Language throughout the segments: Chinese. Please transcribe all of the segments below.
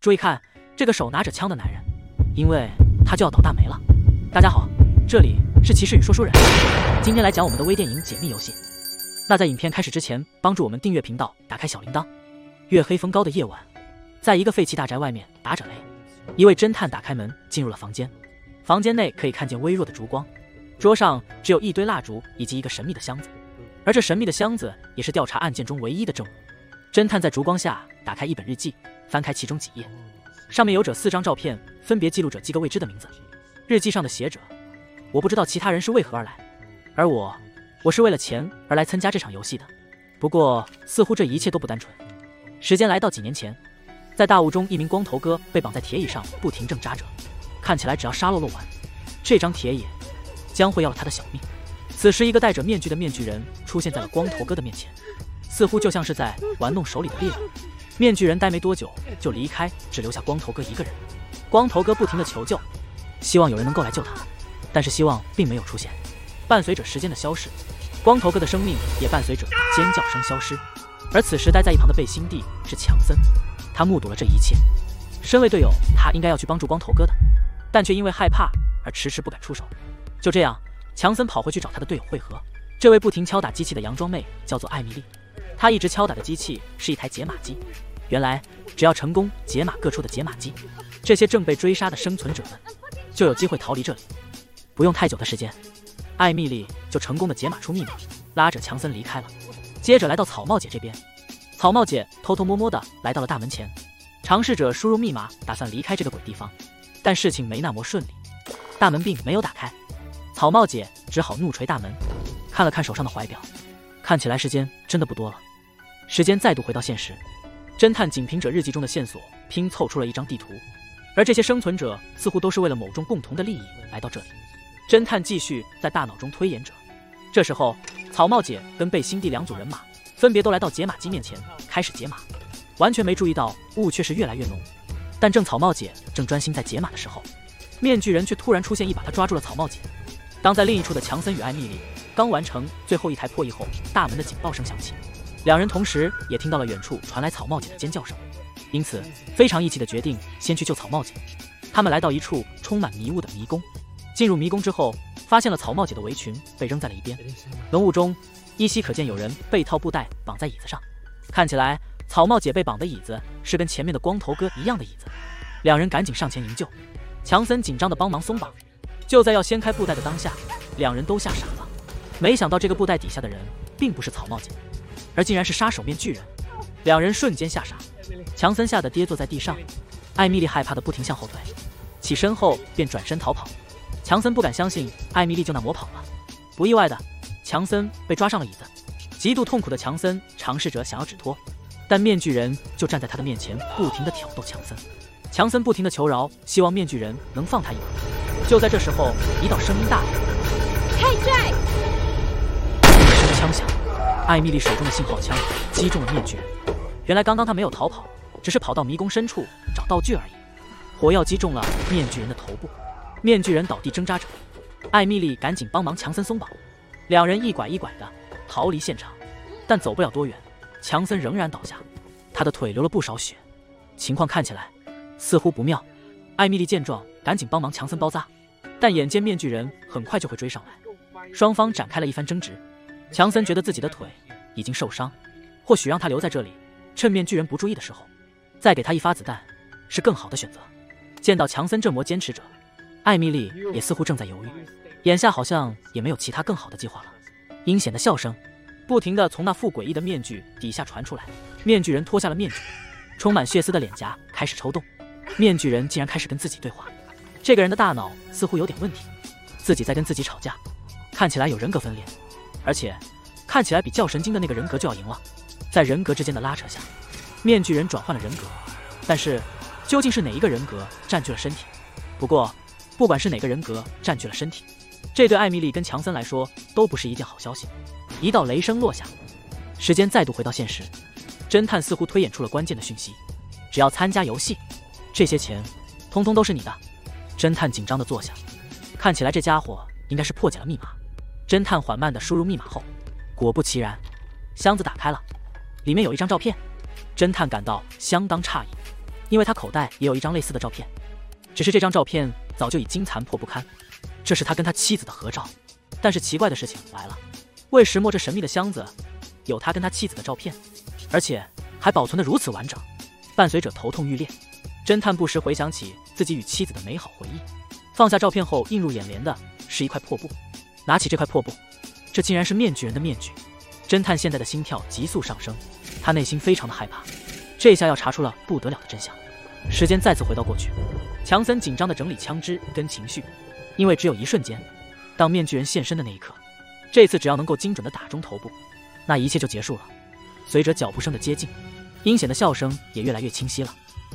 注意看这个手拿着枪的男人，因为他就要倒大霉了。大家好，这里是骑士与说书人，今天来讲我们的微电影解密游戏。那在影片开始之前，帮助我们订阅频道，打开小铃铛。月黑风高的夜晚，在一个废弃大宅外面打着雷，一位侦探打开门进入了房间。房间内可以看见微弱的烛光，桌上只有一堆蜡烛以及一个神秘的箱子，而这神秘的箱子也是调查案件中唯一的证物。侦探在烛光下打开一本日记。翻开其中几页，上面有着四张照片，分别记录着几个未知的名字。日记上的写着：“我不知道其他人是为何而来，而我，我是为了钱而来参加这场游戏的。不过，似乎这一切都不单纯。”时间来到几年前，在大雾中，一名光头哥被绑在铁椅上，不停挣扎着。看起来，只要沙漏漏完，这张铁椅将会要了他的小命。此时，一个戴着面具的面具人出现在了光头哥的面前，似乎就像是在玩弄手里的猎物。面具人待没多久就离开，只留下光头哥一个人。光头哥不停的求救，希望有人能够来救他，但是希望并没有出现。伴随着时间的消逝，光头哥的生命也伴随着尖叫声消失。而此时待在一旁的背心弟是强森，他目睹了这一切。身为队友，他应该要去帮助光头哥的，但却因为害怕而迟迟不敢出手。就这样，强森跑回去找他的队友会合。这位不停敲打机器的洋装妹叫做艾米丽，她一直敲打的机器是一台解码机。原来，只要成功解码各处的解码机，这些正被追杀的生存者们就有机会逃离这里。不用太久的时间，艾米丽就成功的解码出密码，拉着强森离开了。接着来到草帽姐这边，草帽姐偷偷摸摸的来到了大门前，尝试着输入密码，打算离开这个鬼地方。但事情没那么顺利，大门并没有打开，草帽姐只好怒捶大门。看了看手上的怀表，看起来时间真的不多了。时间再度回到现实。侦探仅凭着日记中的线索拼凑出了一张地图，而这些生存者似乎都是为了某种共同的利益来到这里。侦探继续在大脑中推演着。这时候，草帽姐跟贝辛蒂两组人马分别都来到解码机面前开始解码，完全没注意到雾却是越来越浓。但正草帽姐正专心在解码的时候，面具人却突然出现，一把他抓住了草帽姐。当在另一处的强森与艾米丽刚完成最后一台破译后，大门的警报声响起。两人同时也听到了远处传来草帽姐的尖叫声，因此非常义气的决定先去救草帽姐。他们来到一处充满迷雾的迷宫，进入迷宫之后，发现了草帽姐的围裙被扔在了一边。浓雾中依稀可见有人被套布袋绑在椅子上，看起来草帽姐被绑的椅子是跟前面的光头哥一样的椅子。两人赶紧上前营救，强森紧张的帮忙松绑。就在要掀开布袋的当下，两人都吓傻了，没想到这个布袋底下的人并不是草帽姐。而竟然是杀手面具人，两人瞬间吓傻，强森吓得跌坐在地上，艾米丽害怕的不停向后退，起身后便转身逃跑。强森不敢相信艾米丽就那么跑了，不意外的，强森被抓上了椅子，极度痛苦的强森尝试着想要止脱，但面具人就站在他的面前，不停的挑逗强森。强森不停的求饶，希望面具人能放他一马。就在这时候，一道声音大喊：“开拽！”一声枪响。艾米丽手中的信号枪击中了面具人。原来刚刚他没有逃跑，只是跑到迷宫深处找道具而已。火药击中了面具人的头部，面具人倒地挣扎着。艾米丽赶紧帮忙强森松绑，两人一拐一拐的逃离现场。但走不了多远，强森仍然倒下，他的腿流了不少血，情况看起来似乎不妙。艾米丽见状，赶紧帮忙强森包扎，但眼见面具人很快就会追上来，双方展开了一番争执。强森觉得自己的腿已经受伤，或许让他留在这里，趁面具人不注意的时候，再给他一发子弹，是更好的选择。见到强森这么坚持着，艾米丽也似乎正在犹豫，眼下好像也没有其他更好的计划了。阴险的笑声不停地从那副诡异的面具底下传出来，面具人脱下了面具，充满血丝的脸颊开始抽动，面具人竟然开始跟自己对话。这个人的大脑似乎有点问题，自己在跟自己吵架，看起来有人格分裂。而且，看起来比较神经的那个人格就要赢了。在人格之间的拉扯下，面具人转换了人格。但是，究竟是哪一个人格占据了身体？不过，不管是哪个人格占据了身体，这对艾米丽跟强森来说都不是一件好消息。一道雷声落下，时间再度回到现实。侦探似乎推演出了关键的讯息：只要参加游戏，这些钱通通都是你的。侦探紧张地坐下，看起来这家伙应该是破解了密码。侦探缓慢地输入密码后，果不其然，箱子打开了，里面有一张照片。侦探感到相当诧异，因为他口袋也有一张类似的照片，只是这张照片早就已经残破不堪。这是他跟他妻子的合照，但是奇怪的事情来了，为石墨这神秘的箱子有他跟他妻子的照片，而且还保存的如此完整，伴随着头痛欲裂。侦探不时回想起自己与妻子的美好回忆，放下照片后，映入眼帘的是一块破布。拿起这块破布，这竟然是面具人的面具。侦探现在的心跳急速上升，他内心非常的害怕，这下要查出了不得了的真相。时间再次回到过去，强森紧张的整理枪支跟情绪，因为只有一瞬间，当面具人现身的那一刻，这次只要能够精准的打中头部，那一切就结束了。随着脚步声的接近，阴险的笑声也越来越清晰了。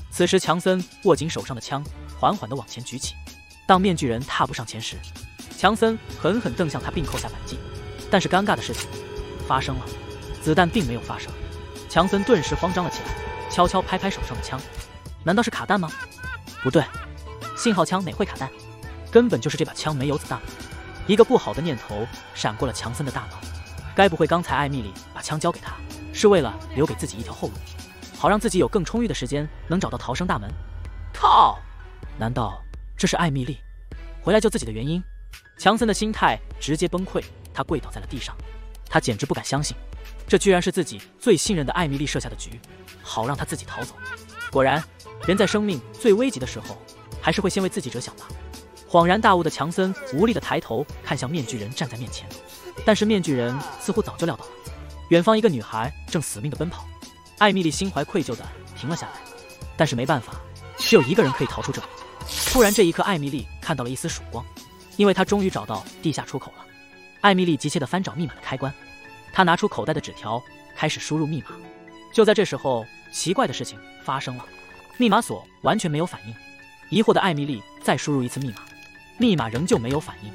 此时，强森握紧手上的枪，缓缓地往前举起。当面具人踏步上前时，强森狠狠瞪向他，并扣下扳机。但是尴尬的事情发生了，子弹并没有发射。强森顿时慌张了起来，悄悄拍拍手上的枪。难道是卡弹吗？不对，信号枪哪会卡弹？根本就是这把枪没有子弹。一个不好的念头闪过了强森的大脑，该不会刚才艾米丽把枪交给他，是为了留给自己一条后路？好让自己有更充裕的时间能找到逃生大门。靠！难道这是艾米丽回来救自己的原因？强森的心态直接崩溃，他跪倒在了地上。他简直不敢相信，这居然是自己最信任的艾米丽设下的局，好让他自己逃走。果然，人在生命最危急的时候，还是会先为自己着想吧。恍然大悟的强森无力地抬头看向面具人站在面前，但是面具人似乎早就料到了，远方一个女孩正死命地奔跑。艾米丽心怀愧疚的停了下来，但是没办法，只有一个人可以逃出这里。突然，这一刻，艾米丽看到了一丝曙光，因为他终于找到地下出口了。艾米丽急切地翻找密码的开关，她拿出口袋的纸条，开始输入密码。就在这时候，奇怪的事情发生了，密码锁完全没有反应。疑惑的艾米丽再输入一次密码，密码仍旧没有反应。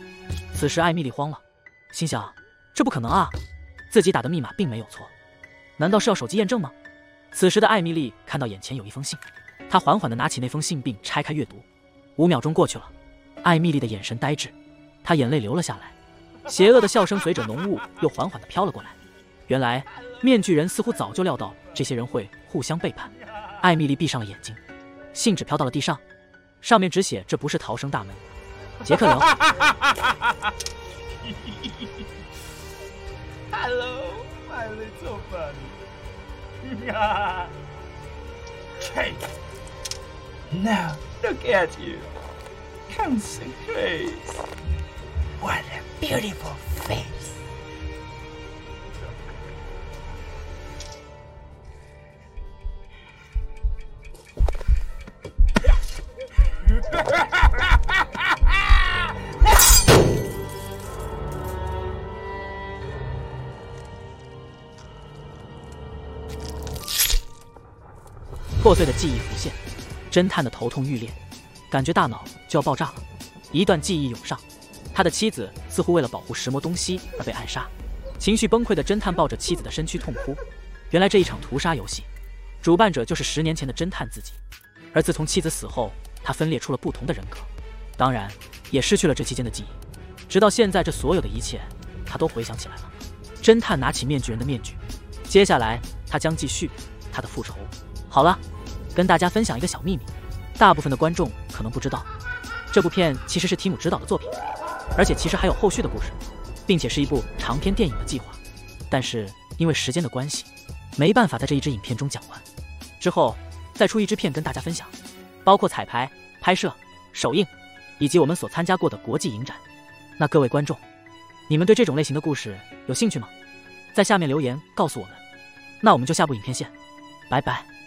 此时，艾米丽慌了，心想：这不可能啊，自己打的密码并没有错，难道是要手机验证吗？此时的艾米丽看到眼前有一封信，她缓缓地拿起那封信并拆开阅读。五秒钟过去了，艾米丽的眼神呆滞，她眼泪流了下来，邪恶的笑声随着浓雾又缓缓地飘了过来。原来面具人似乎早就料到这些人会互相背叛。艾米丽闭上了眼睛，信纸飘到了地上，上面只写：“这不是逃生大门。”杰克聊。Hello, my little bunny. Hey, now look at you. Concentrate. What a beautiful face. 破碎的记忆浮现，侦探的头痛欲裂，感觉大脑就要爆炸了。一段记忆涌上，他的妻子似乎为了保护石魔东西而被暗杀，情绪崩溃的侦探抱着妻子的身躯痛哭。原来这一场屠杀游戏，主办者就是十年前的侦探自己。而自从妻子死后，他分裂出了不同的人格，当然也失去了这期间的记忆。直到现在，这所有的一切他都回想起来了。侦探拿起面具人的面具，接下来他将继续他的复仇。好了。跟大家分享一个小秘密，大部分的观众可能不知道，这部片其实是提姆执导的作品，而且其实还有后续的故事，并且是一部长篇电影的计划。但是因为时间的关系，没办法在这一支影片中讲完。之后再出一支片跟大家分享，包括彩排、拍摄、首映，以及我们所参加过的国际影展。那各位观众，你们对这种类型的故事有兴趣吗？在下面留言告诉我们。那我们就下部影片见，拜拜。